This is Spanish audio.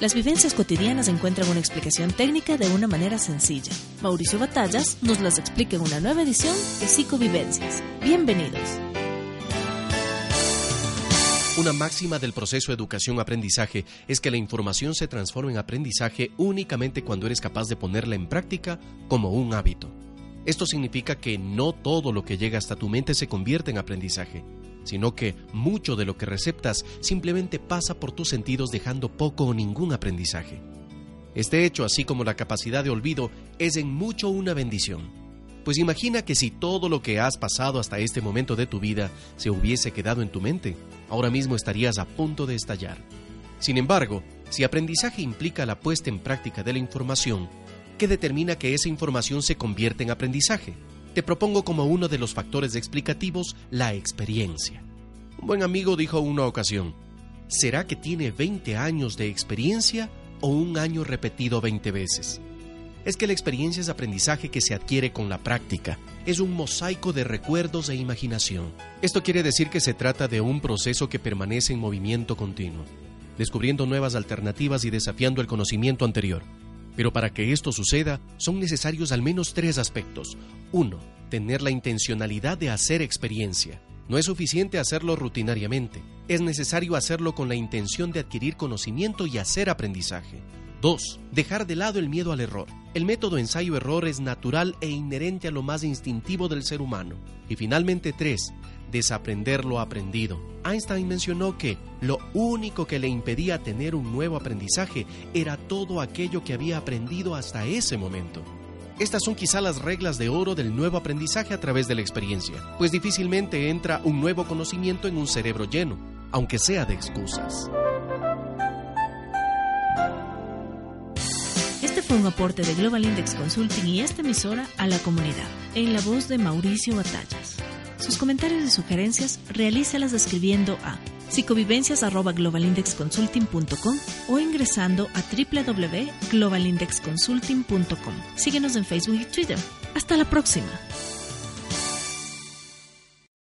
Las vivencias cotidianas encuentran una explicación técnica de una manera sencilla. Mauricio Batallas nos las explica en una nueva edición de Psicovivencias. Bienvenidos. Una máxima del proceso educación-aprendizaje es que la información se transforma en aprendizaje únicamente cuando eres capaz de ponerla en práctica como un hábito. Esto significa que no todo lo que llega hasta tu mente se convierte en aprendizaje, sino que mucho de lo que receptas simplemente pasa por tus sentidos dejando poco o ningún aprendizaje. Este hecho, así como la capacidad de olvido, es en mucho una bendición. Pues imagina que si todo lo que has pasado hasta este momento de tu vida se hubiese quedado en tu mente, ahora mismo estarías a punto de estallar. Sin embargo, si aprendizaje implica la puesta en práctica de la información, ¿qué determina que esa información se convierte en aprendizaje? Te propongo como uno de los factores explicativos la experiencia. Un buen amigo dijo una ocasión, ¿será que tiene 20 años de experiencia o un año repetido 20 veces? Es que la experiencia es aprendizaje que se adquiere con la práctica. Es un mosaico de recuerdos e imaginación. Esto quiere decir que se trata de un proceso que permanece en movimiento continuo, descubriendo nuevas alternativas y desafiando el conocimiento anterior. Pero para que esto suceda, son necesarios al menos tres aspectos. Uno, tener la intencionalidad de hacer experiencia. No es suficiente hacerlo rutinariamente, es necesario hacerlo con la intención de adquirir conocimiento y hacer aprendizaje. 2. Dejar de lado el miedo al error. El método ensayo-error es natural e inherente a lo más instintivo del ser humano. Y finalmente 3 desaprender lo aprendido. Einstein mencionó que lo único que le impedía tener un nuevo aprendizaje era todo aquello que había aprendido hasta ese momento. Estas son quizá las reglas de oro del nuevo aprendizaje a través de la experiencia, pues difícilmente entra un nuevo conocimiento en un cerebro lleno, aunque sea de excusas. Este fue un aporte de Global Index Consulting y esta emisora a la comunidad, en la voz de Mauricio Batallas. Sus comentarios y sugerencias realízalas escribiendo a psicovivencias.globalindexconsulting.com o ingresando a www.globalindexconsulting.com. Síguenos en Facebook y Twitter. Hasta la próxima.